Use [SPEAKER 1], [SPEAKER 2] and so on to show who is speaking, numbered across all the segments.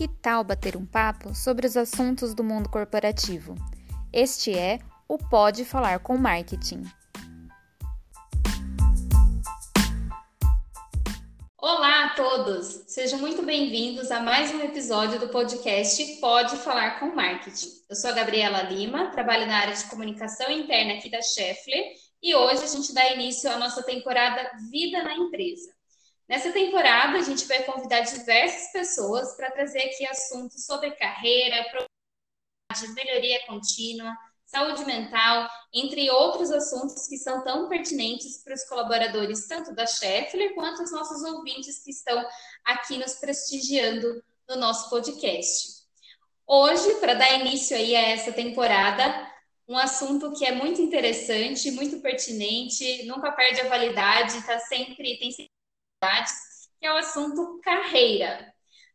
[SPEAKER 1] Que tal bater um papo sobre os assuntos do mundo corporativo? Este é o Pode Falar com Marketing.
[SPEAKER 2] Olá a todos! Sejam muito bem-vindos a mais um episódio do podcast Pode Falar com Marketing. Eu sou a Gabriela Lima, trabalho na área de comunicação interna aqui da Scheffler e hoje a gente dá início à nossa temporada Vida na Empresa. Nessa temporada, a gente vai convidar diversas pessoas para trazer aqui assuntos sobre carreira, melhoria contínua, saúde mental, entre outros assuntos que são tão pertinentes para os colaboradores, tanto da Scheffler quanto os nossos ouvintes que estão aqui nos prestigiando no nosso podcast. Hoje, para dar início aí a essa temporada, um assunto que é muito interessante, muito pertinente, nunca perde a validade, está sempre, tem sempre que é o assunto carreira.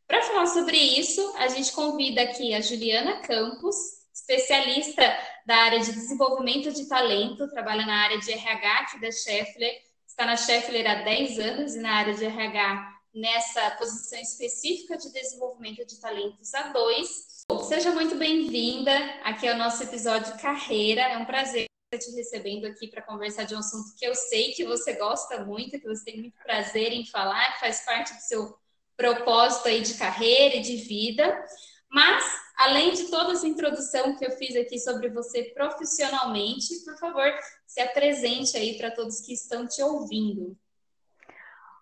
[SPEAKER 2] Para falar sobre isso, a gente convida aqui a Juliana Campos, especialista da área de desenvolvimento de talento, trabalha na área de RH aqui da Scheffler, está na Scheffler há 10 anos e na área de RH nessa posição específica de desenvolvimento de talentos há dois. Seja muito bem-vinda aqui ao nosso episódio Carreira. É um prazer te recebendo aqui para conversar de um assunto que eu sei que você gosta muito, que você tem muito prazer em falar, que faz parte do seu propósito aí de carreira e de vida. Mas, além de toda essa introdução que eu fiz aqui sobre você profissionalmente, por favor, se apresente aí para todos que estão te ouvindo.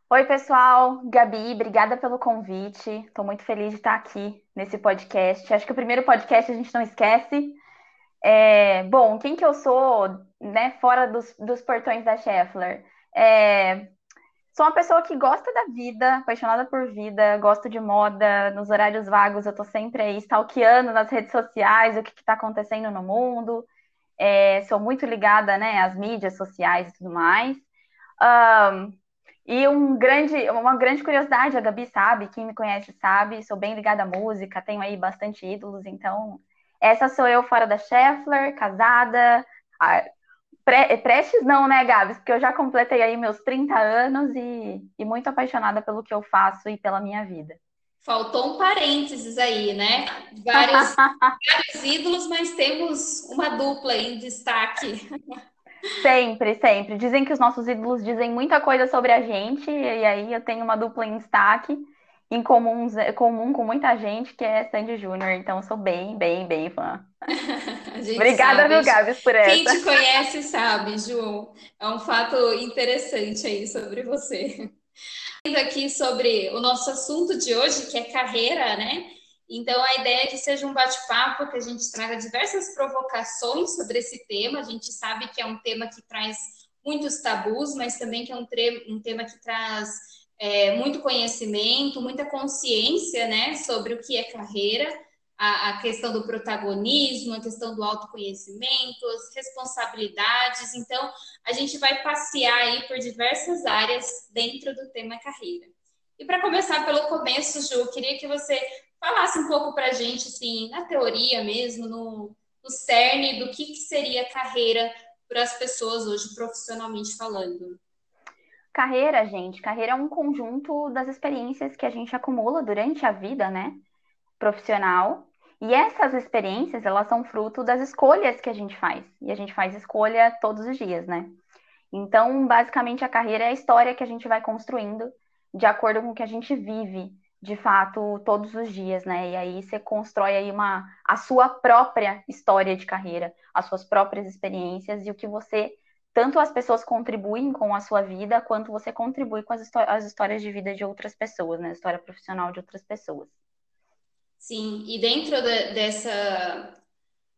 [SPEAKER 3] Oi, pessoal. Gabi, obrigada pelo convite. Estou muito feliz de estar aqui nesse podcast. Acho que o primeiro podcast a gente não esquece. É, bom, quem que eu sou, né, fora dos, dos portões da Scheffler? É, sou uma pessoa que gosta da vida, apaixonada por vida, gosto de moda, nos horários vagos eu tô sempre aí stalkeando nas redes sociais o que está acontecendo no mundo. É, sou muito ligada, né, às mídias sociais e tudo mais. Um, e um grande, uma grande curiosidade, a Gabi sabe, quem me conhece sabe, sou bem ligada à música, tenho aí bastante ídolos, então essa sou eu fora da Scheffler, casada. Pre, prestes não, né, Gabs? Porque eu já completei aí meus 30 anos e, e muito apaixonada pelo que eu faço e pela minha vida.
[SPEAKER 2] Faltou um parênteses aí, né? Vários, vários ídolos, mas temos uma dupla em destaque.
[SPEAKER 3] Sempre, sempre. Dizem que os nossos ídolos dizem muita coisa sobre a gente, e aí eu tenho uma dupla em destaque em comum, comum com muita gente, que é Sandy Júnior. Então, sou bem, bem, bem fã. Obrigada, sabe, viu, Gabs, por essa.
[SPEAKER 2] Quem te conhece sabe, Ju. É um fato interessante aí sobre você. Aqui sobre o nosso assunto de hoje, que é carreira, né? Então, a ideia é que seja um bate-papo, que a gente traga diversas provocações sobre esse tema. A gente sabe que é um tema que traz muitos tabus, mas também que é um, um tema que traz é, muito conhecimento, muita consciência né, sobre o que é carreira, a, a, questão do protagonismo, a questão do autoconhecimento, as responsabilidades. Então, a gente vai passear aí por diversas áreas dentro do tema carreira. E para começar pelo começo, Ju, eu queria que você falasse um pouco para a gente, assim, na teoria mesmo, no, no cerne do que, que seria carreira para as pessoas hoje, profissionalmente falando.
[SPEAKER 3] Carreira, gente, carreira é um conjunto das experiências que a gente acumula durante a vida, né, profissional. E essas experiências, elas são fruto das escolhas que a gente faz. E a gente faz escolha todos os dias, né? Então, basicamente, a carreira é a história que a gente vai construindo de acordo com o que a gente vive, de fato, todos os dias, né? E aí você constrói aí uma a sua própria história de carreira, as suas próprias experiências e o que você tanto as pessoas contribuem com a sua vida, quanto você contribui com as, as histórias de vida de outras pessoas, né? A história profissional de outras pessoas.
[SPEAKER 2] Sim, e dentro de, dessa,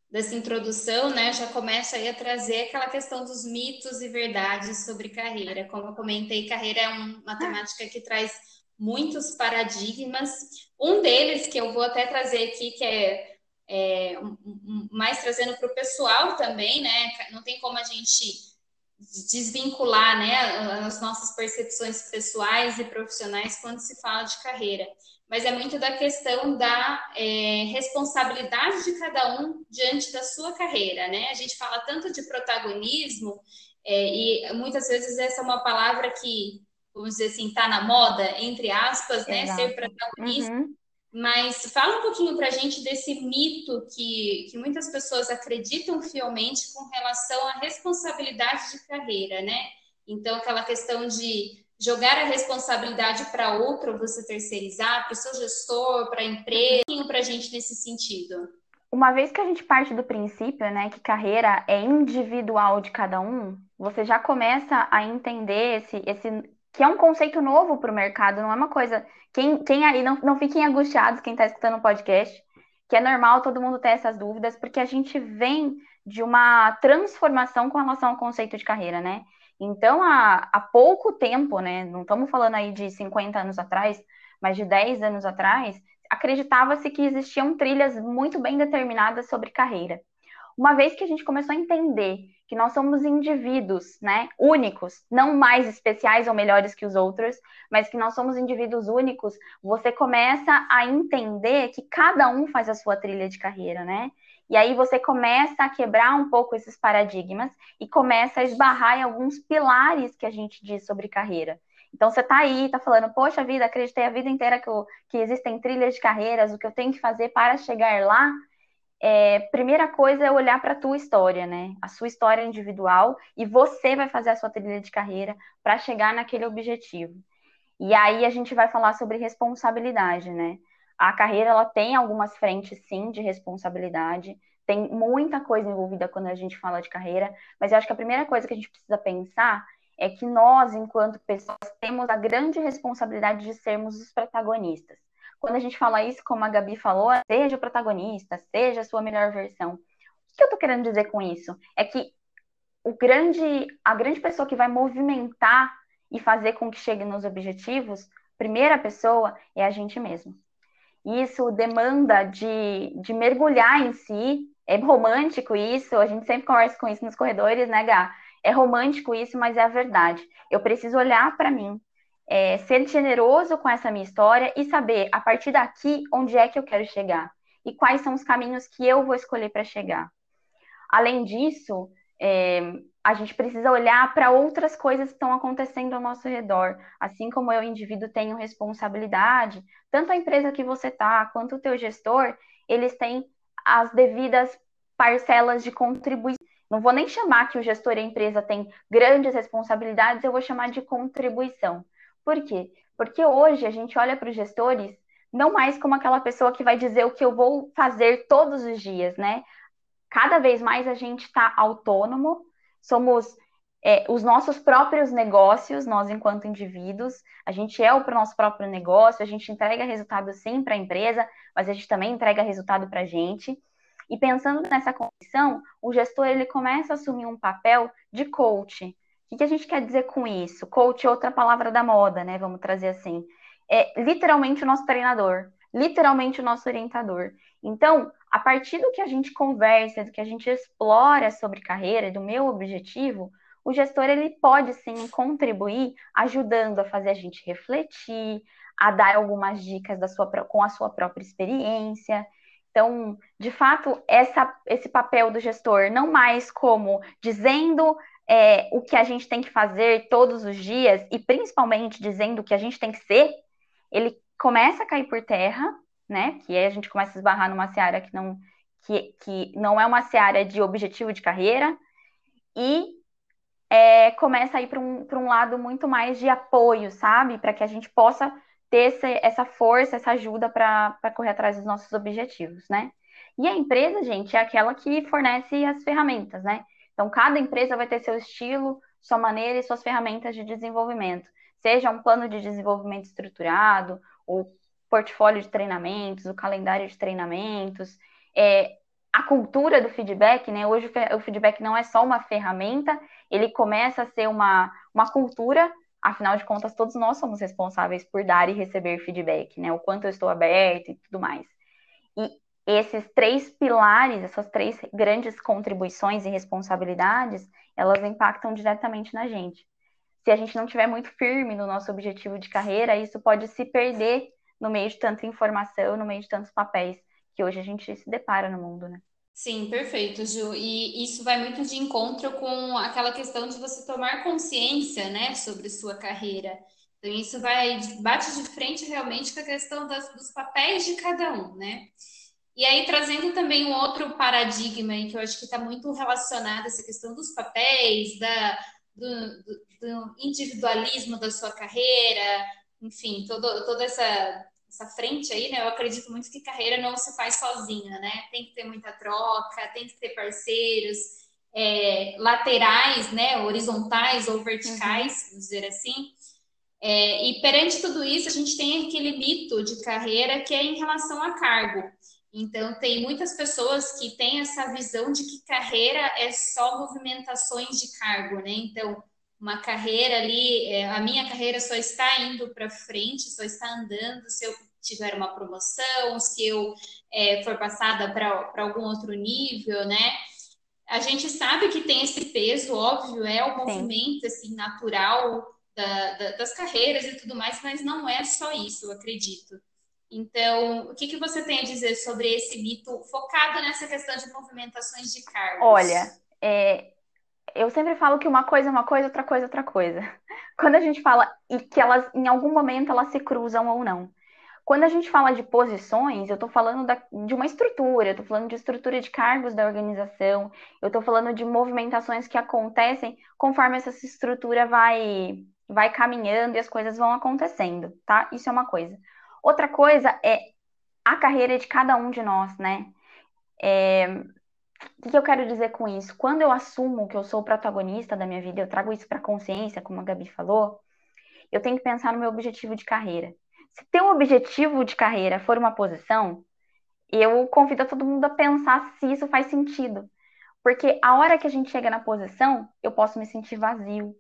[SPEAKER 2] dessa introdução, né, já começa aí a trazer aquela questão dos mitos e verdades sobre carreira. Como eu comentei, carreira é uma temática que traz muitos paradigmas. Um deles, que eu vou até trazer aqui, que é, é mais trazendo para o pessoal também, né? Não tem como a gente desvincular né, as nossas percepções pessoais e profissionais quando se fala de carreira. Mas é muito da questão da é, responsabilidade de cada um diante da sua carreira, né? A gente fala tanto de protagonismo, é, e muitas vezes essa é uma palavra que, vamos dizer assim, está na moda, entre aspas, né? Exato. Ser protagonista. Uhum. Mas fala um pouquinho para a gente desse mito que, que muitas pessoas acreditam fielmente com relação à responsabilidade de carreira, né? Então, aquela questão de jogar a responsabilidade para outro, você terceirizar, para o seu gestor, para a empresa, para a gente nesse sentido.
[SPEAKER 3] Uma vez que a gente parte do princípio, né, que carreira é individual de cada um, você já começa a entender esse, esse que é um conceito novo para o mercado, não é uma coisa. Quem, quem aí não, não fiquem angustiados, quem está escutando o podcast, que é normal todo mundo ter essas dúvidas, porque a gente vem de uma transformação com relação ao conceito de carreira, né? Então, há, há pouco tempo, né? Não estamos falando aí de 50 anos atrás, mas de 10 anos atrás, acreditava-se que existiam trilhas muito bem determinadas sobre carreira. Uma vez que a gente começou a entender que nós somos indivíduos, né, únicos, não mais especiais ou melhores que os outros, mas que nós somos indivíduos únicos, você começa a entender que cada um faz a sua trilha de carreira, né? E aí você começa a quebrar um pouco esses paradigmas e começa a esbarrar em alguns pilares que a gente diz sobre carreira. Então você está aí, está falando, poxa vida, acreditei a vida inteira que, eu, que existem trilhas de carreiras, o que eu tenho que fazer para chegar lá é, primeira coisa é olhar para a tua história, né? A sua história individual e você vai fazer a sua trilha de carreira para chegar naquele objetivo. E aí a gente vai falar sobre responsabilidade, né? A carreira ela tem algumas frentes sim de responsabilidade, tem muita coisa envolvida quando a gente fala de carreira, mas eu acho que a primeira coisa que a gente precisa pensar é que nós, enquanto pessoas, temos a grande responsabilidade de sermos os protagonistas. Quando a gente fala isso, como a Gabi falou, seja o protagonista, seja a sua melhor versão. O que eu tô querendo dizer com isso? É que o grande, a grande pessoa que vai movimentar e fazer com que chegue nos objetivos, primeira pessoa é a gente mesmo. Isso demanda de, de mergulhar em si. É romântico isso, a gente sempre conversa com isso nos corredores, né, Gá? É romântico isso, mas é a verdade. Eu preciso olhar para mim, é, ser generoso com essa minha história e saber, a partir daqui, onde é que eu quero chegar e quais são os caminhos que eu vou escolher para chegar. Além disso, é, a gente precisa olhar para outras coisas que estão acontecendo ao nosso redor. Assim como eu, indivíduo, tenho responsabilidade, tanto a empresa que você está, quanto o teu gestor, eles têm as devidas parcelas de contribuição. Não vou nem chamar que o gestor e a empresa têm grandes responsabilidades, eu vou chamar de contribuição. Por quê? Porque hoje a gente olha para os gestores não mais como aquela pessoa que vai dizer o que eu vou fazer todos os dias, né? Cada vez mais a gente está autônomo, somos é, os nossos próprios negócios, nós enquanto indivíduos, a gente é o nosso próprio negócio, a gente entrega resultado sim para a empresa, mas a gente também entrega resultado para a gente. E pensando nessa condição, o gestor ele começa a assumir um papel de coach, o que a gente quer dizer com isso? Coach é outra palavra da moda, né? Vamos trazer assim. É literalmente o nosso treinador, literalmente o nosso orientador. Então, a partir do que a gente conversa, do que a gente explora sobre carreira, do meu objetivo, o gestor ele pode sim contribuir ajudando a fazer a gente refletir, a dar algumas dicas da sua, com a sua própria experiência. Então, de fato, essa, esse papel do gestor, não mais como dizendo é, o que a gente tem que fazer todos os dias, e principalmente dizendo o que a gente tem que ser, ele começa a cair por terra, né? Que aí a gente começa a esbarrar numa seara que não, que, que não é uma seara de objetivo de carreira, e é, começa a ir para um, um lado muito mais de apoio, sabe? Para que a gente possa ter essa, essa força, essa ajuda para correr atrás dos nossos objetivos, né? E a empresa, gente, é aquela que fornece as ferramentas, né? Então, cada empresa vai ter seu estilo, sua maneira e suas ferramentas de desenvolvimento, seja um plano de desenvolvimento estruturado, o portfólio de treinamentos, o calendário de treinamentos, é, a cultura do feedback, né? Hoje o feedback não é só uma ferramenta, ele começa a ser uma, uma cultura, afinal de contas, todos nós somos responsáveis por dar e receber feedback, né? O quanto eu estou aberto e tudo mais. E esses três pilares, essas três grandes contribuições e responsabilidades, elas impactam diretamente na gente. Se a gente não tiver muito firme no nosso objetivo de carreira, isso pode se perder no meio de tanta informação, no meio de tantos papéis que hoje a gente se depara no mundo, né?
[SPEAKER 2] Sim, perfeito, Ju. E isso vai muito de encontro com aquela questão de você tomar consciência, né, sobre sua carreira. Então, isso vai bate de frente realmente com a questão das, dos papéis de cada um, né? E aí, trazendo também um outro paradigma aí, que eu acho que está muito relacionado a essa questão dos papéis, da, do, do, do, individualismo da sua carreira, enfim, todo, toda essa, essa frente aí, né? Eu acredito muito que carreira não se faz sozinha, né? Tem que ter muita troca, tem que ter parceiros é, laterais, né? Horizontais ou verticais, uhum. vamos dizer assim. É, e perante tudo isso, a gente tem aquele mito de carreira que é em relação a cargo. Então, tem muitas pessoas que têm essa visão de que carreira é só movimentações de cargo, né? Então, uma carreira ali, é, a minha carreira só está indo para frente, só está andando se eu tiver uma promoção, se eu é, for passada para algum outro nível, né? A gente sabe que tem esse peso, óbvio, é o movimento assim natural da, da, das carreiras e tudo mais, mas não é só isso, eu acredito. Então, o que, que você tem a dizer sobre esse mito focado nessa questão de movimentações de cargos?
[SPEAKER 3] Olha, é, eu sempre falo que uma coisa é uma coisa, outra coisa é outra coisa. Quando a gente fala e que elas, em algum momento, elas se cruzam ou não. Quando a gente fala de posições, eu estou falando da, de uma estrutura, eu estou falando de estrutura de cargos da organização, eu estou falando de movimentações que acontecem conforme essa estrutura vai, vai caminhando e as coisas vão acontecendo, tá? Isso é uma coisa. Outra coisa é a carreira de cada um de nós, né? É... O que eu quero dizer com isso? Quando eu assumo que eu sou o protagonista da minha vida, eu trago isso para a consciência, como a Gabi falou, eu tenho que pensar no meu objetivo de carreira. Se teu objetivo de carreira for uma posição, eu convido todo mundo a pensar se isso faz sentido. Porque a hora que a gente chega na posição, eu posso me sentir vazio.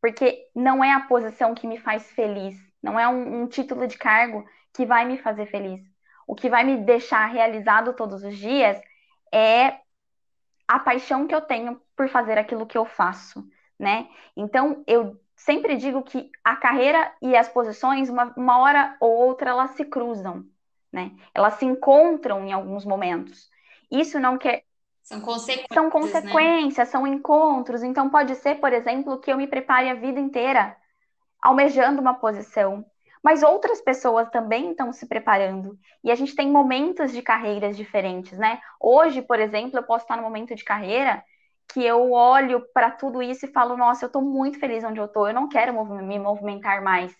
[SPEAKER 3] Porque não é a posição que me faz feliz, não é um, um título de cargo que vai me fazer feliz. O que vai me deixar realizado todos os dias é a paixão que eu tenho por fazer aquilo que eu faço, né? Então, eu sempre digo que a carreira e as posições, uma, uma hora ou outra, elas se cruzam, né? Elas se encontram em alguns momentos. Isso não quer.
[SPEAKER 2] São consequências.
[SPEAKER 3] São né? consequências, né? são encontros. Então, pode ser, por exemplo, que eu me prepare a vida inteira almejando uma posição, mas outras pessoas também estão se preparando. E a gente tem momentos de carreiras diferentes, né? Hoje, por exemplo, eu posso estar no momento de carreira que eu olho para tudo isso e falo, nossa, eu estou muito feliz onde eu estou, eu não quero me movimentar mais,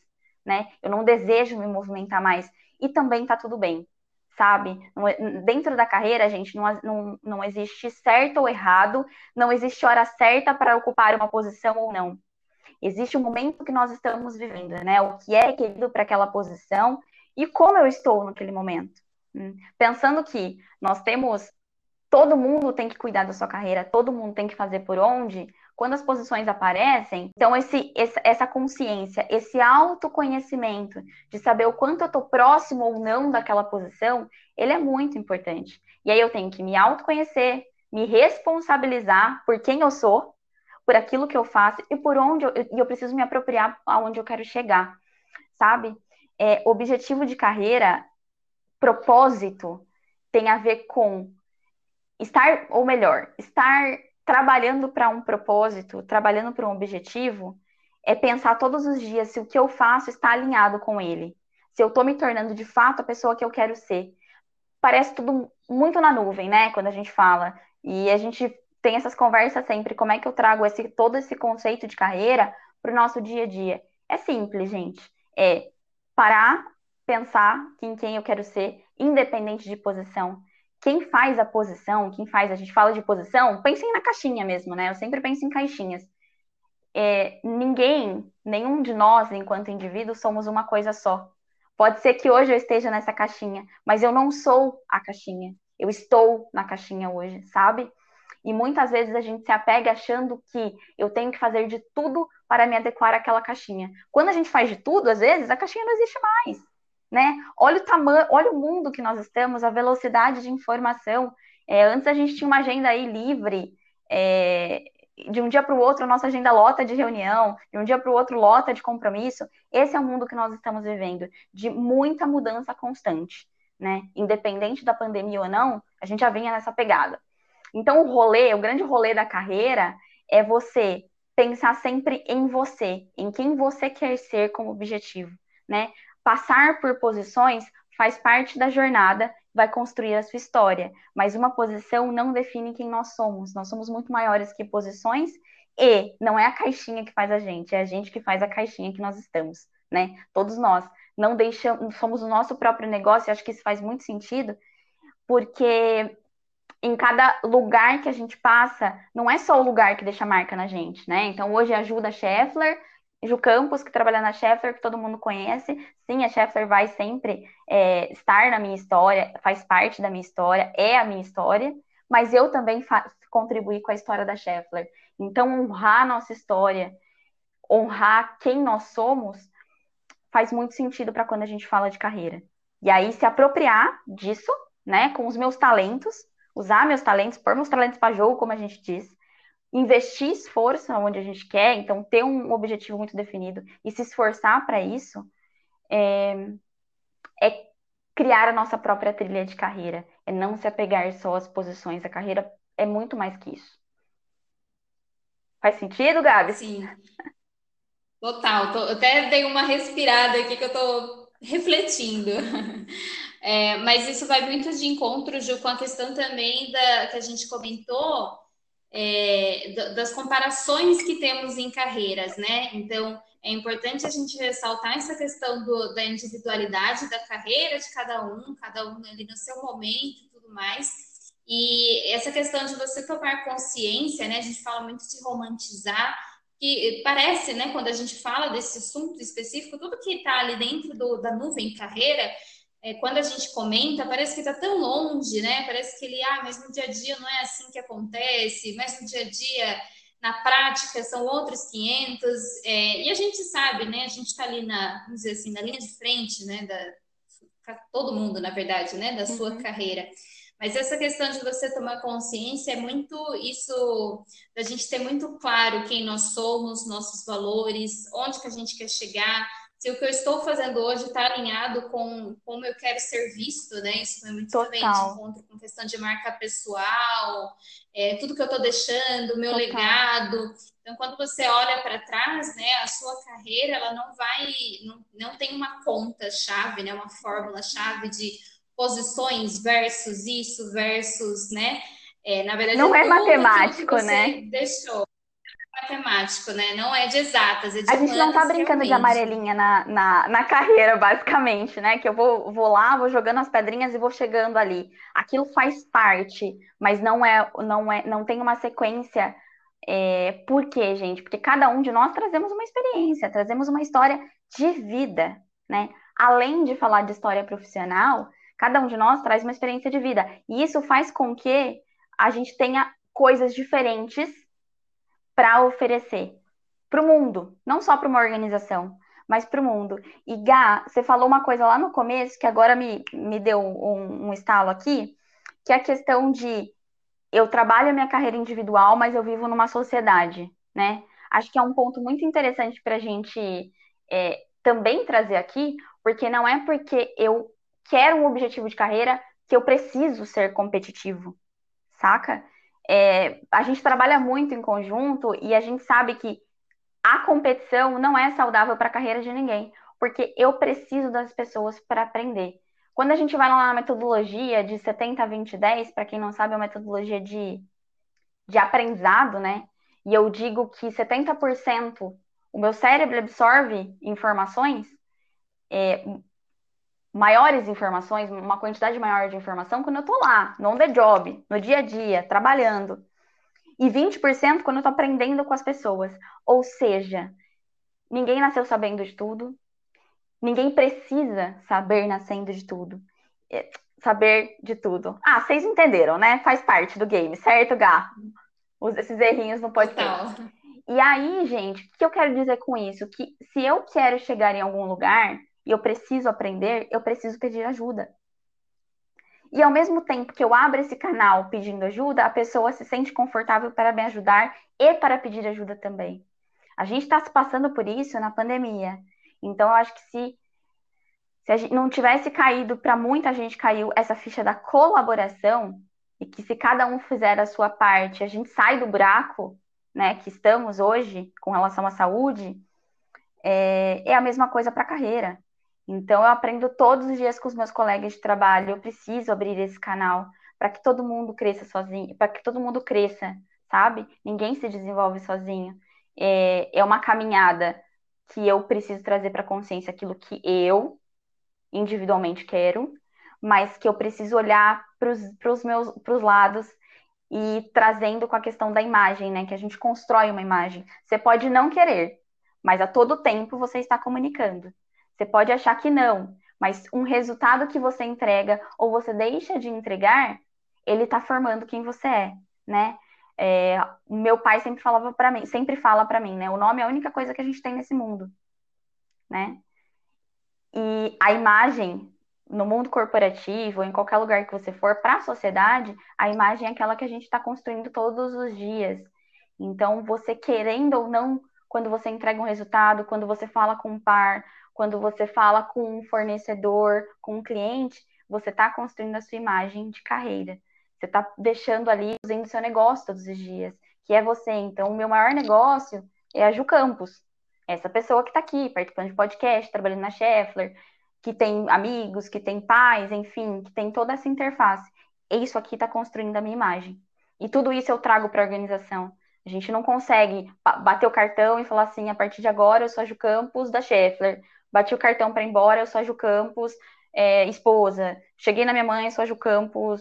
[SPEAKER 3] né? Eu não desejo me movimentar mais. E também tá tudo bem, sabe? É, dentro da carreira, gente, não, não, não existe certo ou errado, não existe hora certa para ocupar uma posição ou não. Existe o momento que nós estamos vivendo, né? O que é requerido para aquela posição e como eu estou naquele momento. Hum. Pensando que nós temos. Todo mundo tem que cuidar da sua carreira, todo mundo tem que fazer por onde. Quando as posições aparecem, então esse, essa consciência, esse autoconhecimento de saber o quanto eu estou próximo ou não daquela posição, ele é muito importante. E aí eu tenho que me autoconhecer, me responsabilizar por quem eu sou, por aquilo que eu faço e por onde eu, eu preciso me apropriar aonde eu quero chegar, sabe? É, objetivo de carreira, propósito, tem a ver com estar, ou melhor, estar trabalhando para um propósito, trabalhando para um objetivo, é pensar todos os dias se o que eu faço está alinhado com ele, se eu estou me tornando de fato a pessoa que eu quero ser. Parece tudo muito na nuvem, né? Quando a gente fala. E a gente tem essas conversas sempre. Como é que eu trago esse, todo esse conceito de carreira para o nosso dia a dia? É simples, gente. É parar, pensar em quem eu quero ser, independente de posição. Quem faz a posição, quem faz, a gente fala de posição, pensem na caixinha mesmo, né? Eu sempre penso em caixinhas. É, ninguém, nenhum de nós, enquanto indivíduos, somos uma coisa só. Pode ser que hoje eu esteja nessa caixinha, mas eu não sou a caixinha. Eu estou na caixinha hoje, sabe? E muitas vezes a gente se apega achando que eu tenho que fazer de tudo para me adequar àquela caixinha. Quando a gente faz de tudo, às vezes, a caixinha não existe mais. Né? Olha o tamanho, olha o mundo que nós estamos, a velocidade de informação. É, antes a gente tinha uma agenda aí livre, é, de um dia para o outro a nossa agenda lota de reunião, de um dia para o outro lota de compromisso. Esse é o mundo que nós estamos vivendo, de muita mudança constante, né? Independente da pandemia ou não, a gente já vinha nessa pegada. Então, o rolê, o grande rolê da carreira é você pensar sempre em você, em quem você quer ser como objetivo, né? Passar por posições faz parte da jornada, vai construir a sua história, mas uma posição não define quem nós somos. Nós somos muito maiores que posições e não é a caixinha que faz a gente, é a gente que faz a caixinha que nós estamos, né? Todos nós não deixamos, somos o nosso próprio negócio, acho que isso faz muito sentido, porque em cada lugar que a gente passa, não é só o lugar que deixa marca na gente, né? Então, hoje ajuda a Scheffler, Ju Campos, que trabalha na Scheffler, que todo mundo conhece. Sim, a Scheffler vai sempre é, estar na minha história, faz parte da minha história, é a minha história, mas eu também contribuí com a história da Scheffler. Então, honrar nossa história, honrar quem nós somos, faz muito sentido para quando a gente fala de carreira. E aí, se apropriar disso, né, com os meus talentos, usar meus talentos, pôr meus talentos para jogo, como a gente diz, investir esforço onde a gente quer, então ter um objetivo muito definido e se esforçar para isso, é, é, criar a nossa própria trilha de carreira, é não se apegar só às posições, a carreira é muito mais que isso. Faz sentido, Gabi?
[SPEAKER 2] Sim. Total. Tô, até dei uma respirada aqui que eu tô refletindo. É, mas isso vai muito de encontro, Ju, com a questão também da, que a gente comentou é, das comparações que temos em carreiras, né? Então, é importante a gente ressaltar essa questão do, da individualidade da carreira de cada um, cada um ali no seu momento e tudo mais. E essa questão de você tomar consciência, né? A gente fala muito de romantizar, que parece, né, quando a gente fala desse assunto específico, tudo que está ali dentro do, da nuvem carreira é, quando a gente comenta, parece que está tão longe, né? Parece que ele, ah, mas no dia a dia não é assim que acontece, mas no dia a dia, na prática, são outros 500. É, e a gente sabe, né? A gente está ali na, vamos dizer assim, na linha de frente, né? Da, todo mundo, na verdade, né? Da sua uhum. carreira. Mas essa questão de você tomar consciência é muito isso, da gente ter muito claro quem nós somos, nossos valores, onde que a gente quer chegar, se o que eu estou fazendo hoje está alinhado com como eu quero ser visto, né? Isso é muito também encontro com questão de marca pessoal, é, tudo que eu estou deixando, meu Total. legado. Então, quando você olha para trás, né, a sua carreira, ela não vai, não, não tem uma conta-chave, né, uma fórmula-chave de posições versus isso, versus, né? É, na verdade,
[SPEAKER 3] não é matemático, né?
[SPEAKER 2] Deixou matemático, né? Não é de exatas, é de
[SPEAKER 3] A gente não tá brincando realmente. de amarelinha na, na, na, carreira, basicamente, né? Que eu vou, vou lá, vou jogando as pedrinhas e vou chegando ali. Aquilo faz parte, mas não é, não é, não tem uma sequência. É, por quê, gente? Porque cada um de nós trazemos uma experiência, trazemos uma história de vida, né? Além de falar de história profissional, cada um de nós traz uma experiência de vida. E isso faz com que a gente tenha coisas diferentes para oferecer para o mundo, não só para uma organização, mas para o mundo. E Gá, você falou uma coisa lá no começo que agora me, me deu um, um estalo aqui, que é a questão de eu trabalho a minha carreira individual, mas eu vivo numa sociedade, né? Acho que é um ponto muito interessante para a gente é, também trazer aqui, porque não é porque eu quero um objetivo de carreira que eu preciso ser competitivo, saca? É, a gente trabalha muito em conjunto e a gente sabe que a competição não é saudável para a carreira de ninguém, porque eu preciso das pessoas para aprender. Quando a gente vai lá na metodologia de 70, 20, 10, para quem não sabe, é uma metodologia de, de aprendizado, né? E eu digo que 70% o meu cérebro absorve informações, é, maiores informações, uma quantidade maior de informação quando eu tô lá, no on the job, no dia a dia, trabalhando. E 20% quando eu tô aprendendo com as pessoas. Ou seja, ninguém nasceu sabendo de tudo. Ninguém precisa saber nascendo de tudo. É, saber de tudo. Ah, vocês entenderam, né? Faz parte do game, certo, Gá? Esses errinhos no podcast. E aí, gente, o que eu quero dizer com isso? Que se eu quero chegar em algum lugar, e eu preciso aprender, eu preciso pedir ajuda. E ao mesmo tempo que eu abro esse canal pedindo ajuda, a pessoa se sente confortável para me ajudar e para pedir ajuda também. A gente está se passando por isso na pandemia. Então, eu acho que se, se não tivesse caído, para muita gente caiu essa ficha da colaboração, e que se cada um fizer a sua parte, a gente sai do buraco, né, que estamos hoje com relação à saúde, é, é a mesma coisa para a carreira. Então, eu aprendo todos os dias com os meus colegas de trabalho. Eu preciso abrir esse canal para que todo mundo cresça sozinho, para que todo mundo cresça, sabe? Ninguém se desenvolve sozinho. É, é uma caminhada que eu preciso trazer para a consciência aquilo que eu individualmente quero, mas que eu preciso olhar para os meus pros lados e trazendo com a questão da imagem, né? Que a gente constrói uma imagem. Você pode não querer, mas a todo tempo você está comunicando. Você pode achar que não, mas um resultado que você entrega ou você deixa de entregar, ele está formando quem você é, né? É, meu pai sempre falava para mim, sempre fala para mim, né? O nome é a única coisa que a gente tem nesse mundo, né? E a imagem no mundo corporativo, em qualquer lugar que você for, para a sociedade, a imagem é aquela que a gente está construindo todos os dias. Então, você querendo ou não, quando você entrega um resultado, quando você fala com um par, quando você fala com um fornecedor, com um cliente, você está construindo a sua imagem de carreira. Você está deixando ali, fazendo seu negócio todos os dias, que é você. Então, o meu maior negócio é a Ju Campos. Essa pessoa que está aqui, participando de podcast, trabalhando na Scheffler, que tem amigos, que tem pais, enfim, que tem toda essa interface. Isso aqui está construindo a minha imagem. E tudo isso eu trago para a organização. A gente não consegue bater o cartão e falar assim, a partir de agora eu sou a Ju Campos da Scheffler. Bati o cartão para ir embora, eu sou a Ju Campos, é, esposa. Cheguei na minha mãe, eu sou a Ju Campos,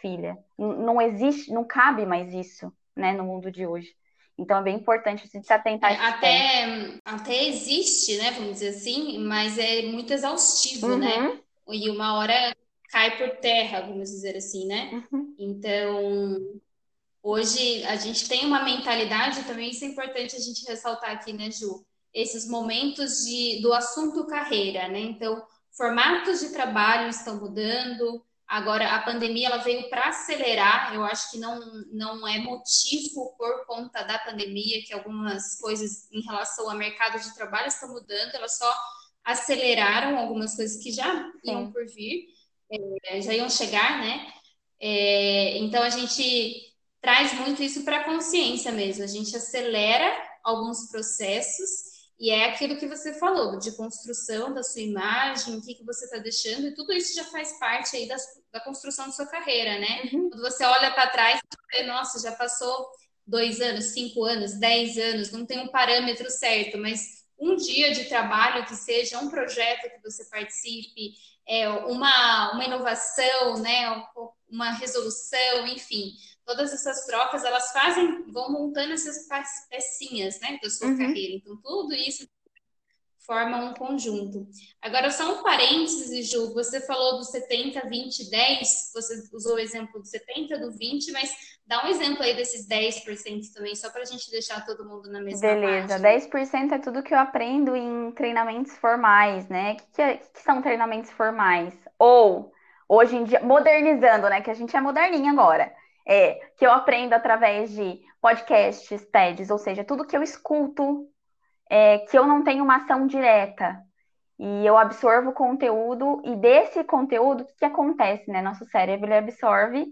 [SPEAKER 3] filha. Não existe, não cabe mais isso, né, no mundo de hoje. Então é bem importante a gente se atentar.
[SPEAKER 2] É, até, até existe, né? Vamos dizer assim, mas é muito exaustivo, né? uhum. né? E uma hora cai por terra, vamos dizer assim, né? Uhum. Então, hoje a gente tem uma mentalidade também, isso é importante a gente ressaltar aqui, né, Ju? Esses momentos de, do assunto carreira, né? Então, formatos de trabalho estão mudando, Agora, a pandemia ela veio para acelerar, eu acho que não, não é motivo por conta da pandemia, que algumas coisas em relação ao mercado de trabalho estão mudando, elas só aceleraram algumas coisas que já iam por vir, é, já iam chegar, né? É, então, a gente traz muito isso para a consciência mesmo, a gente acelera alguns processos e é aquilo que você falou, de construção da sua imagem, o que, que você está deixando, e tudo isso já faz parte aí das, da construção da sua carreira, né? Uhum. Quando você olha para trás, você, nossa, já passou dois anos, cinco anos, dez anos, não tem um parâmetro certo, mas um dia de trabalho que seja um projeto que você participe, é, uma, uma inovação, né, uma resolução, enfim, todas essas trocas elas fazem, vão montando essas pecinhas, né, da sua uhum. carreira. Então tudo isso formam um conjunto. Agora, só um parênteses, Ju, você falou do 70, 20, 10, você usou o exemplo do 70, do 20, mas dá um exemplo aí desses 10% também, só para a gente deixar todo mundo na mesma
[SPEAKER 3] Beleza, parte. 10% é tudo que eu aprendo em treinamentos formais, né? O que, que, é, que são treinamentos formais? Ou, hoje em dia, modernizando, né? Que a gente é moderninha agora. É, que eu aprendo através de podcasts, TEDs, ou seja, tudo que eu escuto é, que eu não tenho uma ação direta. E eu absorvo conteúdo, e desse conteúdo, o que, que acontece, né? Nosso cérebro ele absorve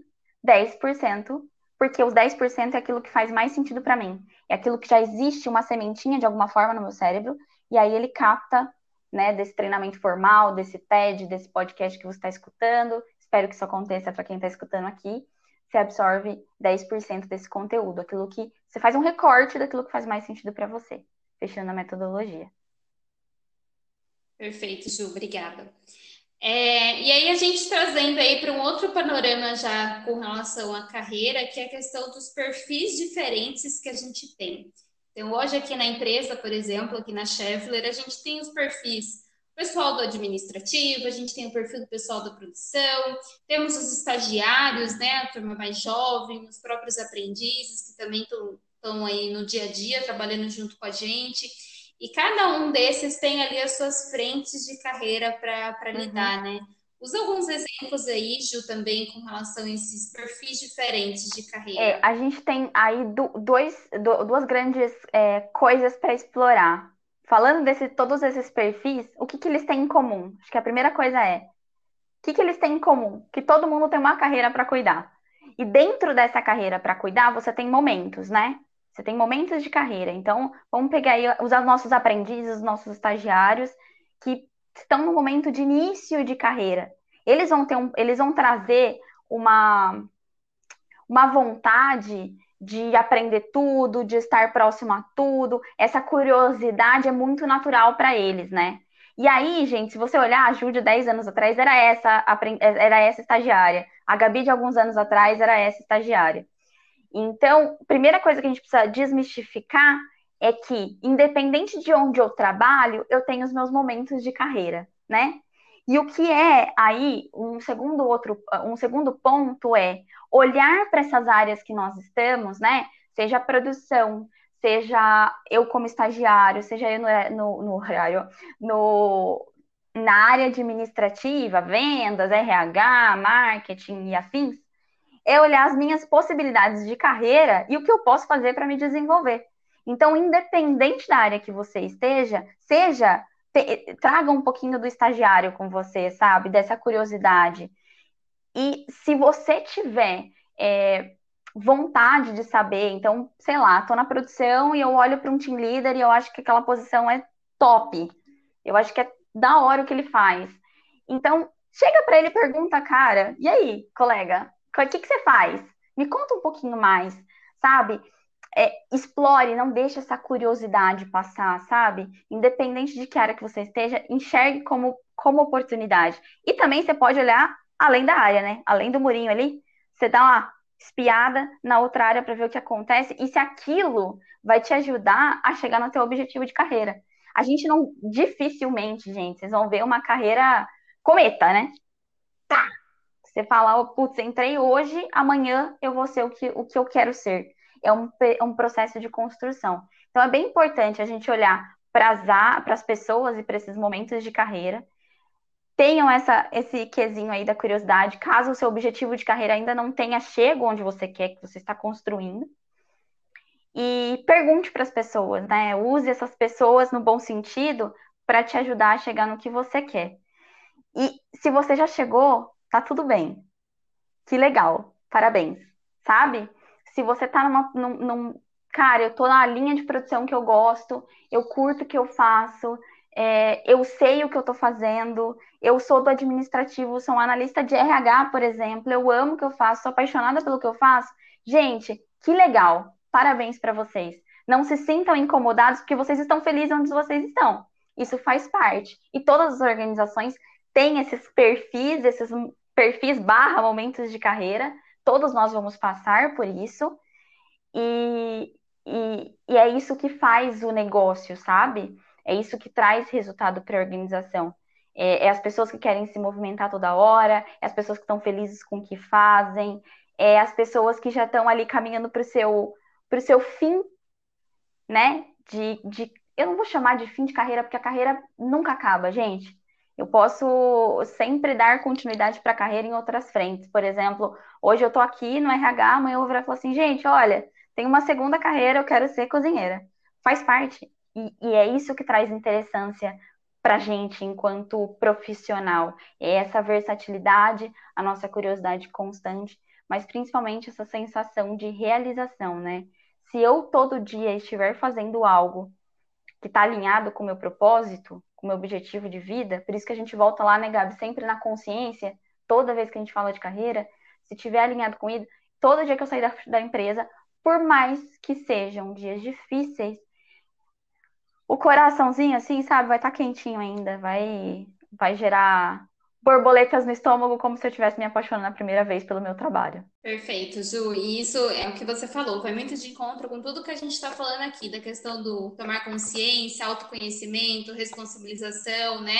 [SPEAKER 3] 10%, porque os 10% é aquilo que faz mais sentido para mim. É aquilo que já existe uma sementinha de alguma forma no meu cérebro, e aí ele capta, né, desse treinamento formal, desse TED, desse podcast que você está escutando. Espero que isso aconteça para quem está escutando aqui. Você absorve 10% desse conteúdo, aquilo que você faz um recorte daquilo que faz mais sentido para você fechando a metodologia.
[SPEAKER 2] Perfeito, Ju, obrigada. É, e aí a gente trazendo aí para um outro panorama já com relação à carreira, que é a questão dos perfis diferentes que a gente tem. Então, hoje aqui na empresa, por exemplo, aqui na Scheffler, a gente tem os perfis pessoal do administrativo, a gente tem o perfil do pessoal da produção, temos os estagiários, né, a turma mais jovem, os próprios aprendizes que também estão aí no dia a dia trabalhando junto com a gente. E cada um desses tem ali as suas frentes de carreira para uhum. lidar, né? Usa alguns exemplos aí, Ju, também com relação a esses perfis diferentes de carreira.
[SPEAKER 3] É, a gente tem aí do, dois, do, duas grandes é, coisas para explorar. Falando de todos esses perfis, o que, que eles têm em comum? Acho que a primeira coisa é: o que, que eles têm em comum? Que todo mundo tem uma carreira para cuidar. E dentro dessa carreira para cuidar, você tem momentos, né? Você tem momentos de carreira. Então, vamos pegar aí os nossos aprendizes, os nossos estagiários que estão no momento de início de carreira. Eles vão ter um, eles vão trazer uma uma vontade de aprender tudo, de estar próximo a tudo. Essa curiosidade é muito natural para eles, né? E aí, gente, se você olhar, a de 10 anos atrás era essa, era essa estagiária. A Gabi de alguns anos atrás era essa estagiária. Então, primeira coisa que a gente precisa desmistificar é que, independente de onde eu trabalho, eu tenho os meus momentos de carreira, né? E o que é aí um segundo outro, um segundo ponto é olhar para essas áreas que nós estamos, né? Seja a produção, seja eu como estagiário, seja eu no, no, no, no na área administrativa, vendas, RH, marketing e afins, é olhar as minhas possibilidades de carreira e o que eu posso fazer para me desenvolver. Então, independente da área que você esteja, seja traga um pouquinho do estagiário com você, sabe? Dessa curiosidade. E se você tiver é, vontade de saber, então, sei lá, tô na produção e eu olho para um team leader e eu acho que aquela posição é top. Eu acho que é da hora o que ele faz. Então, chega para ele e pergunta, cara, e aí, colega, o que, que você faz? Me conta um pouquinho mais, sabe? é, explore, não deixe essa curiosidade passar, sabe? Independente de que área que você esteja, enxergue como, como oportunidade. E também você pode olhar além da área, né? Além do murinho ali, você dá uma espiada na outra área para ver o que acontece e se aquilo vai te ajudar a chegar no teu objetivo de carreira. A gente não dificilmente, gente, vocês vão ver uma carreira cometa, né? Tá. Você fala, oh, putz, entrei hoje, amanhã eu vou ser o que, o que eu quero ser é um, é um processo de construção. Então, é bem importante a gente olhar para as pessoas e para esses momentos de carreira. Tenham essa, esse quesinho aí da curiosidade, caso o seu objetivo de carreira ainda não tenha chego onde você quer, que você está construindo. E pergunte para as pessoas, né? Use essas pessoas no bom sentido para te ajudar a chegar no que você quer. E se você já chegou, tá tudo bem. Que legal. Parabéns. Sabe? se você tá numa, num, num, Cara, eu tô na linha de produção que eu gosto, eu curto o que eu faço, é, eu sei o que eu tô fazendo, eu sou do administrativo, sou um analista de RH, por exemplo, eu amo o que eu faço, sou apaixonada pelo que eu faço. Gente, que legal! Parabéns para vocês. Não se sintam incomodados porque vocês estão felizes onde vocês estão. Isso faz parte. E todas as organizações têm esses perfis, esses perfis barra momentos de carreira todos nós vamos passar por isso, e, e, e é isso que faz o negócio, sabe? É isso que traz resultado para a organização. É, é, as pessoas que querem se movimentar toda hora, é as pessoas que estão felizes com o que fazem, é as pessoas que já estão ali caminhando para o seu, seu fim, né? De, de, eu não vou chamar de fim de carreira, porque a carreira nunca acaba, gente eu posso sempre dar continuidade para a carreira em outras frentes. Por exemplo, hoje eu estou aqui no RH, amanhã eu vou falar assim, gente, olha, tem uma segunda carreira, eu quero ser cozinheira. Faz parte. E, e é isso que traz interessância para a gente enquanto profissional. É essa versatilidade, a nossa curiosidade constante, mas principalmente essa sensação de realização, né? Se eu todo dia estiver fazendo algo que está alinhado com o meu propósito, com o meu objetivo de vida, por isso que a gente volta lá, né, Gabi, sempre na consciência, toda vez que a gente fala de carreira, se tiver alinhado com isso, todo dia que eu sair da, da empresa, por mais que sejam dias difíceis, o coraçãozinho, assim, sabe, vai estar tá quentinho ainda, vai, vai gerar borboletas no estômago como se eu estivesse me apaixonando a primeira vez pelo meu trabalho.
[SPEAKER 2] Perfeito, Ju. E isso é o que você falou, vai muito de encontro com tudo que a gente está falando aqui, da questão do tomar consciência, autoconhecimento, responsabilização, né?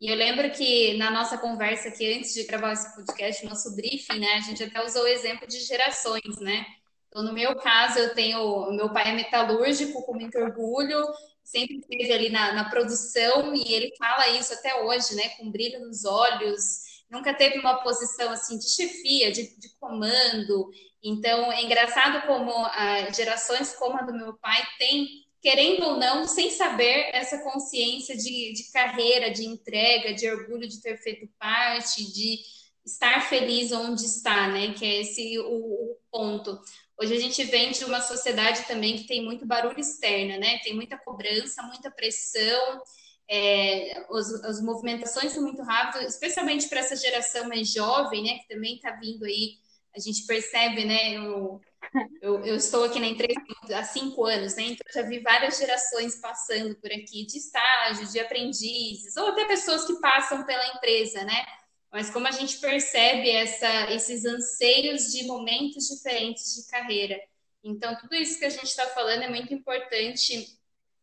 [SPEAKER 2] E eu lembro que na nossa conversa aqui, antes de gravar esse podcast, nosso briefing, né, a gente até usou o exemplo de gerações, né? Então, no meu caso, eu tenho. Meu pai é metalúrgico, com muito orgulho, sempre esteve ali na, na, produção e ele fala isso até hoje, né? Com brilho nos olhos, nunca teve uma posição assim de chefia, de, de comando. Então é engraçado como ah, gerações como a do meu pai têm, querendo ou não, sem saber, essa consciência de, de carreira, de entrega, de orgulho de ter feito parte, de estar feliz onde está, né? Que é esse o, o ponto. Hoje a gente vem de uma sociedade também que tem muito barulho externo, né? Tem muita cobrança, muita pressão, é, os, as movimentações são muito rápidas, especialmente para essa geração mais jovem, né? Que também está vindo aí, a gente percebe, né? Eu, eu, eu, estou aqui na empresa há cinco anos, né? Então já vi várias gerações passando por aqui de estágio, de aprendizes, ou até pessoas que passam pela empresa, né? Mas como a gente percebe essa, esses anseios de momentos diferentes de carreira. Então, tudo isso que a gente está falando é muito importante.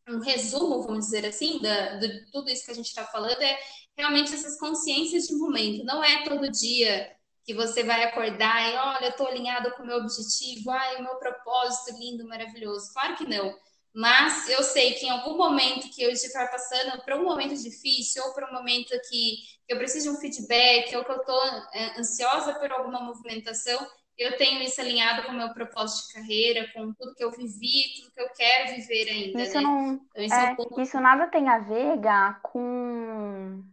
[SPEAKER 2] Um resumo, vamos dizer assim, da, de tudo isso que a gente está falando é realmente essas consciências de momento. Não é todo dia que você vai acordar e olha, estou alinhado com o meu objetivo, ai, o meu propósito lindo, maravilhoso. Claro que não. Mas eu sei que em algum momento que eu estiver passando por um momento difícil, ou por um momento que eu preciso de um feedback, ou que eu estou é, ansiosa por alguma movimentação, eu tenho isso alinhado com o meu propósito de carreira, com tudo que eu vivi, tudo que eu quero viver ainda.
[SPEAKER 3] Isso
[SPEAKER 2] né?
[SPEAKER 3] não. Então, isso, é, é um isso nada tem a ver, Gá, com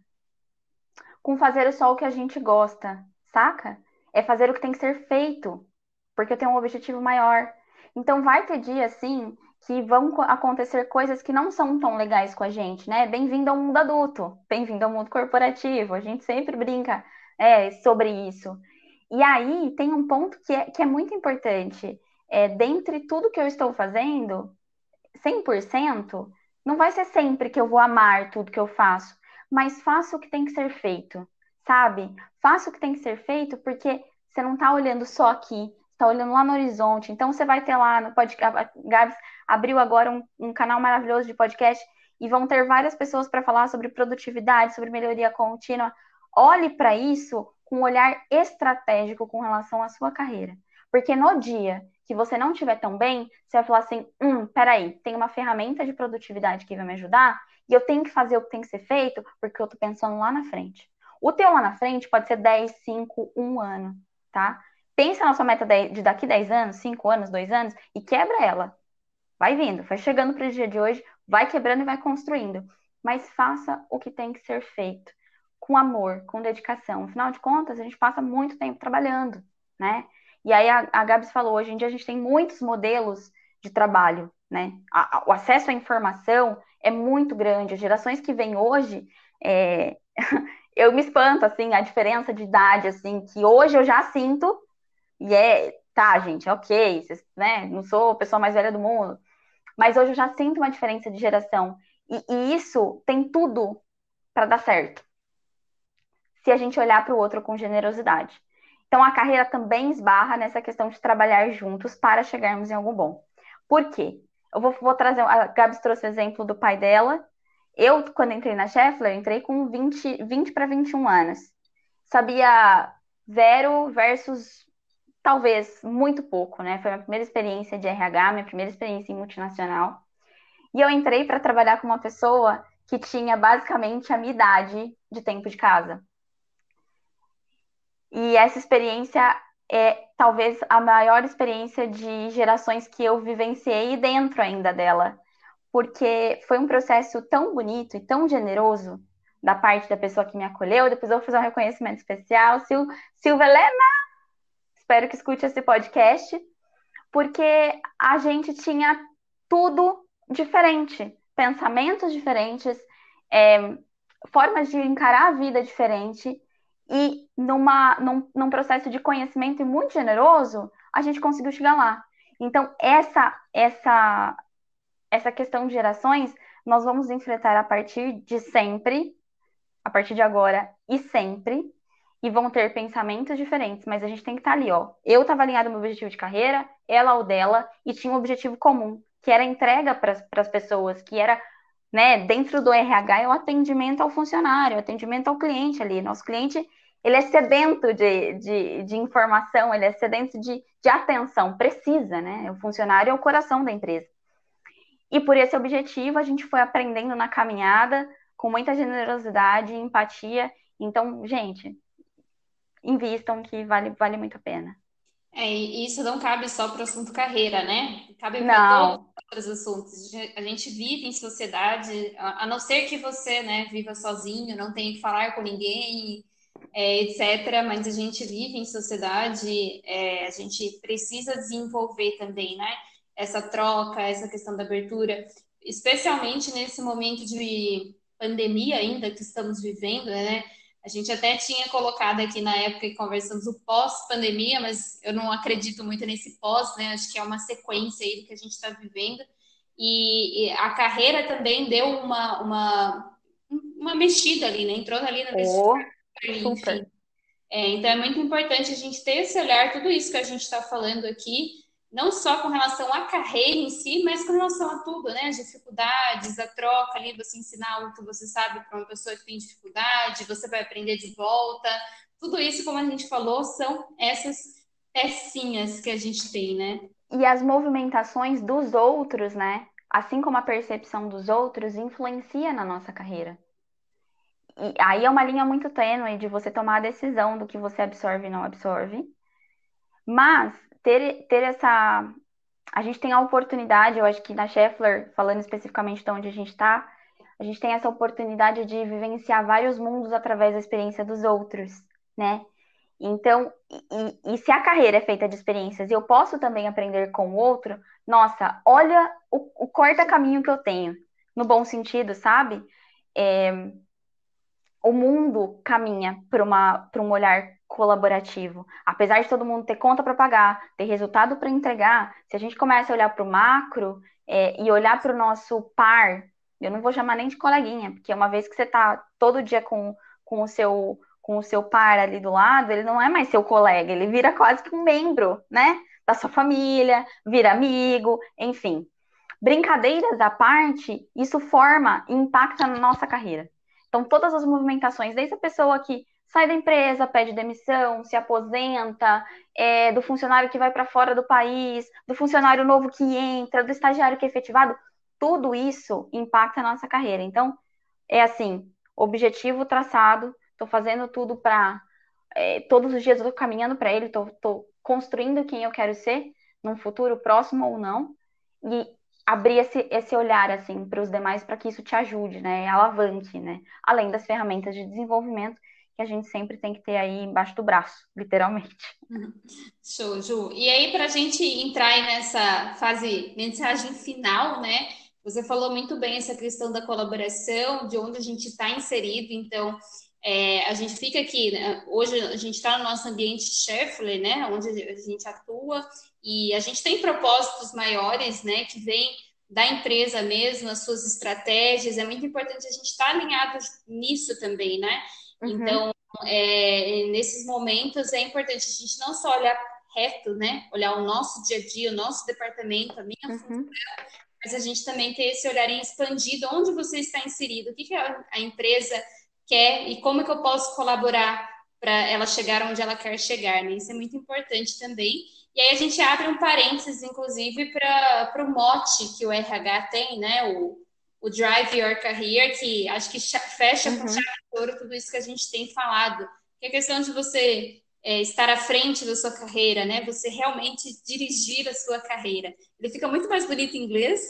[SPEAKER 3] com fazer só o que a gente gosta saca? É fazer o que tem que ser feito, porque eu tenho um objetivo maior. Então vai ter dia assim que vão acontecer coisas que não são tão legais com a gente, né? Bem-vindo ao mundo adulto, bem-vindo ao mundo corporativo. A gente sempre brinca é, sobre isso. E aí tem um ponto que é, que é muito importante. É, dentre tudo que eu estou fazendo, 100%, não vai ser sempre que eu vou amar tudo que eu faço, mas faço o que tem que ser feito sabe? Faça o que tem que ser feito, porque você não está olhando só aqui, está olhando lá no horizonte. Então você vai ter lá no podcast. Gabs abriu agora um, um canal maravilhoso de podcast e vão ter várias pessoas para falar sobre produtividade, sobre melhoria contínua. Olhe para isso com um olhar estratégico com relação à sua carreira. Porque no dia que você não estiver tão bem, você vai falar assim: hum, peraí, tem uma ferramenta de produtividade que vai me ajudar e eu tenho que fazer o que tem que ser feito porque eu estou pensando lá na frente. O teu lá na frente pode ser 10, 5, 1 ano, tá? Pensa na sua meta de daqui 10 anos, 5 anos, 2 anos e quebra ela. Vai vindo, vai chegando para o dia de hoje, vai quebrando e vai construindo. Mas faça o que tem que ser feito com amor, com dedicação. Afinal de contas, a gente passa muito tempo trabalhando, né? E aí a, a Gabs falou, hoje em dia a gente tem muitos modelos de trabalho, né? A, a, o acesso à informação é muito grande. As gerações que vêm hoje, é... eu me espanto, assim, a diferença de idade, assim, que hoje eu já sinto, e é, tá, gente, ok, vocês, né, não sou a pessoa mais velha do mundo, mas hoje eu já sinto uma diferença de geração, e, e isso tem tudo para dar certo, se a gente olhar para o outro com generosidade. Então, a carreira também esbarra nessa questão de trabalhar juntos para chegarmos em algo bom. Por quê? Eu vou, vou trazer, a Gabs trouxe o exemplo do pai dela, eu, quando entrei na Scheffler, entrei com 20, 20 para 21 anos. Sabia zero versus talvez muito pouco, né? Foi minha primeira experiência de RH, minha primeira experiência em multinacional. E eu entrei para trabalhar com uma pessoa que tinha basicamente a minha idade de tempo de casa. E essa experiência é talvez a maior experiência de gerações que eu vivenciei dentro ainda dela porque foi um processo tão bonito e tão generoso da parte da pessoa que me acolheu. Depois eu vou fazer um reconhecimento especial. Sil Silva espero que escute esse podcast, porque a gente tinha tudo diferente, pensamentos diferentes, é, formas de encarar a vida diferente, e numa, num, num processo de conhecimento muito generoso, a gente conseguiu chegar lá. Então, essa, essa essa questão de gerações nós vamos enfrentar a partir de sempre, a partir de agora e sempre, e vão ter pensamentos diferentes, mas a gente tem que estar tá ali, ó. Eu estava alinhado no meu objetivo de carreira, ela o dela, e tinha um objetivo comum, que era entrega para as pessoas, que era, né, dentro do RH, é o atendimento ao funcionário, o atendimento ao cliente ali. Nosso cliente, ele é sedento de, de, de informação, ele é sedento de, de atenção, precisa, né? O funcionário é o coração da empresa. E por esse objetivo, a gente foi aprendendo na caminhada, com muita generosidade e empatia. Então, gente, invistam que vale, vale muito a pena.
[SPEAKER 2] É, e isso não cabe só para o assunto carreira, né? Cabe para todos os outros assuntos. A gente vive em sociedade, a não ser que você né, viva sozinho, não tenha que falar com ninguém, é, etc. Mas a gente vive em sociedade, é, a gente precisa desenvolver também, né? Essa troca, essa questão da abertura, especialmente nesse momento de pandemia ainda que estamos vivendo, né? A gente até tinha colocado aqui na época que conversamos o pós-pandemia, mas eu não acredito muito nesse pós, né? Acho que é uma sequência aí do que a gente está vivendo. E, e, a carreira também deu uma, uma, uma mexida ali, né? Entrou ali na
[SPEAKER 3] oh, enfim.
[SPEAKER 2] É, então é muito importante a gente ter esse olhar, tudo isso que a gente está falando aqui, não só com relação à carreira em si, mas com relação a tudo, né? As dificuldades, a troca ali, você ensinar algo que você sabe para uma pessoa que tem dificuldade, você vai aprender de volta. Tudo isso, como a gente falou, são essas pecinhas que a gente tem, né?
[SPEAKER 3] E as movimentações dos outros, né? Assim como a percepção dos outros influencia na nossa carreira. E aí é uma linha muito tênue de você tomar a decisão do que você absorve e não absorve. Mas ter, ter essa. A gente tem a oportunidade, eu acho que na Scheffler, falando especificamente de onde a gente está, a gente tem essa oportunidade de vivenciar vários mundos através da experiência dos outros, né? Então, e, e, se a carreira é feita de experiências e eu posso também aprender com o outro, nossa, olha o, o corta-caminho que eu tenho, no bom sentido, sabe? É, o mundo caminha para um olhar colaborativo. Apesar de todo mundo ter conta para pagar, ter resultado para entregar, se a gente começa a olhar para o macro é, e olhar para o nosso par, eu não vou chamar nem de coleguinha, porque uma vez que você está todo dia com, com o seu com o seu par ali do lado, ele não é mais seu colega, ele vira quase que um membro, né? Da sua família, vira amigo, enfim. Brincadeiras à parte, isso forma e impacta na nossa carreira. Então, todas as movimentações, desde a pessoa que sai da empresa, pede demissão, se aposenta, é, do funcionário que vai para fora do país, do funcionário novo que entra, do estagiário que é efetivado, tudo isso impacta a nossa carreira. Então, é assim, objetivo traçado, estou fazendo tudo para. É, todos os dias eu estou caminhando para ele, estou construindo quem eu quero ser, num futuro próximo ou não, e abrir esse, esse olhar assim para os demais para que isso te ajude, né? Alavanque, né? Além das ferramentas de desenvolvimento que a gente sempre tem que ter aí embaixo do braço, literalmente.
[SPEAKER 2] Show, Ju. E aí, para a gente entrar nessa fase, mensagem final, né? Você falou muito bem essa questão da colaboração, de onde a gente está inserido, então. É, a gente fica aqui, né? hoje a gente está no nosso ambiente Scheffler, né, onde a gente atua, e a gente tem propósitos maiores, né, que vêm da empresa mesmo, as suas estratégias, é muito importante a gente estar tá alinhado nisso também, né? Uhum. Então, é, nesses momentos é importante a gente não só olhar reto, né? Olhar o nosso dia a dia, o nosso departamento, a minha uhum. função, mas a gente também ter esse olhar expandido, onde você está inserido, o que, que a, a empresa quer e como que eu posso colaborar para ela chegar onde ela quer chegar, né? Isso é muito importante também. E aí a gente abre um parênteses, inclusive, para o mote que o RH tem, né? O, o Drive Your Career, que acho que fecha uhum. com chave de ouro tudo isso que a gente tem falado. Que é a questão de você é, estar à frente da sua carreira, né? Você realmente dirigir a sua carreira. Ele fica muito mais bonito em inglês,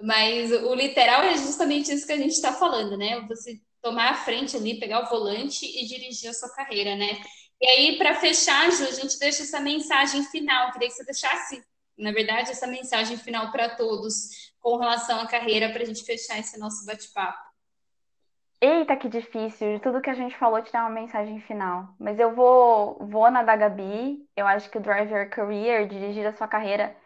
[SPEAKER 2] mas o literal é justamente isso que a gente está falando, né? Você tomar a frente ali, pegar o volante e dirigir a sua carreira, né? E aí, para fechar, Ju, a gente deixa essa mensagem final. Queria que você deixasse, na verdade, essa mensagem final para todos com relação à carreira para a gente fechar esse nosso bate-papo.
[SPEAKER 3] Eita, que difícil. De tudo que a gente falou, te dar uma mensagem final. Mas eu vou, vou na da Gabi. Eu acho que o Drive Your Career, dirigir a sua carreira,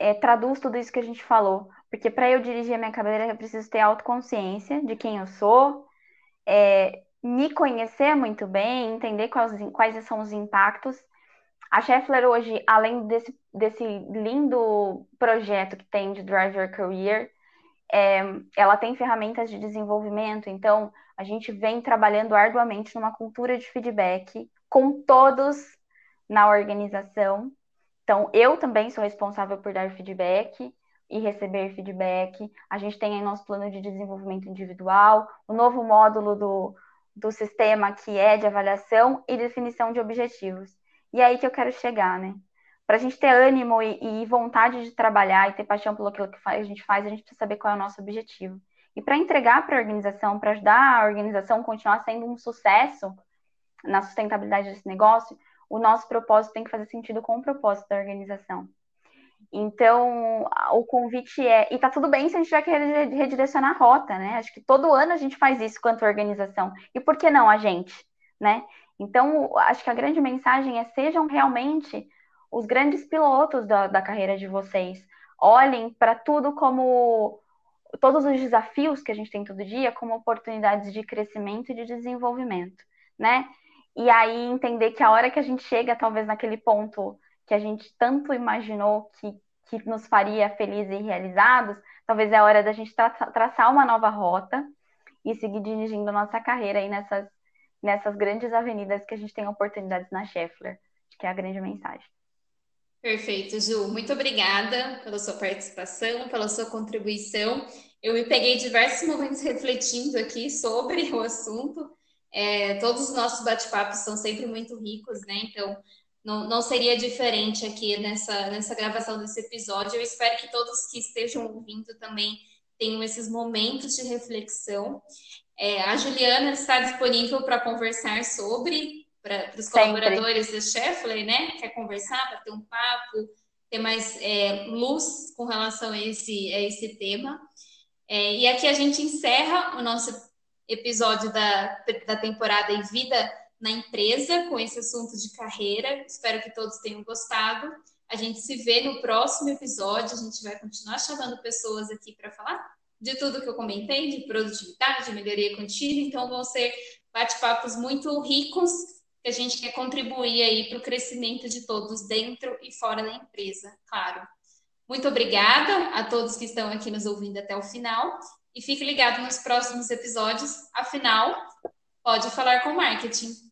[SPEAKER 3] é, traduz tudo isso que a gente falou. Porque para eu dirigir a minha carreira, eu preciso ter autoconsciência de quem eu sou, é, me conhecer muito bem, entender quais, quais são os impactos. A Scheffler hoje, além desse, desse lindo projeto que tem de Drive Your Career, é, ela tem ferramentas de desenvolvimento, então a gente vem trabalhando arduamente numa cultura de feedback com todos na organização. Então, eu também sou responsável por dar feedback e receber feedback. A gente tem aí nosso plano de desenvolvimento individual, o novo módulo do, do sistema que é de avaliação e definição de objetivos. E é aí que eu quero chegar, né? Para a gente ter ânimo e, e, vontade de trabalhar e ter paixão pelo que a gente faz, a gente precisa saber qual é o nosso objetivo. E para entregar para a organização, para ajudar a organização a continuar sendo um sucesso, na sustentabilidade desse negócio, o nosso propósito tem que fazer sentido com o propósito da organização. Então, o convite é. E tá tudo bem se a gente tiver que redirecionar a rota, né? Acho que todo ano a gente faz isso quanto organização. E por que não a gente, né? Então, acho que a grande mensagem é: sejam realmente os grandes pilotos da, da carreira de vocês. Olhem para tudo como. Todos os desafios que a gente tem todo dia como oportunidades de crescimento e de desenvolvimento, né? E aí entender que a hora que a gente chega, talvez naquele ponto que a gente tanto imaginou que, que nos faria felizes e realizados, talvez é a hora da gente tra traçar uma nova rota e seguir dirigindo nossa carreira aí nessas, nessas grandes avenidas que a gente tem oportunidades na Scheffler, que é a grande mensagem.
[SPEAKER 2] Perfeito, Ju. Muito obrigada pela sua participação, pela sua contribuição. Eu me peguei diversos momentos refletindo aqui sobre o assunto. É, todos os nossos bate-papos são sempre muito ricos, né? Então, não, não seria diferente aqui nessa, nessa gravação desse episódio. Eu espero que todos que estejam ouvindo também tenham esses momentos de reflexão. É, a Juliana está disponível para conversar sobre, para os colaboradores da Scheffler, né? Quer conversar, para ter um papo, ter mais é, luz com relação a esse, a esse tema. É, e aqui a gente encerra o nosso episódio da, da temporada em Vida na empresa com esse assunto de carreira. Espero que todos tenham gostado. A gente se vê no próximo episódio. A gente vai continuar chamando pessoas aqui para falar de tudo que eu comentei, de produtividade, de melhoria contínua. Então, vão ser bate-papos muito ricos que a gente quer contribuir aí para o crescimento de todos dentro e fora da empresa, claro. Muito obrigada a todos que estão aqui nos ouvindo até o final e fique ligado nos próximos episódios. Afinal, pode falar com marketing.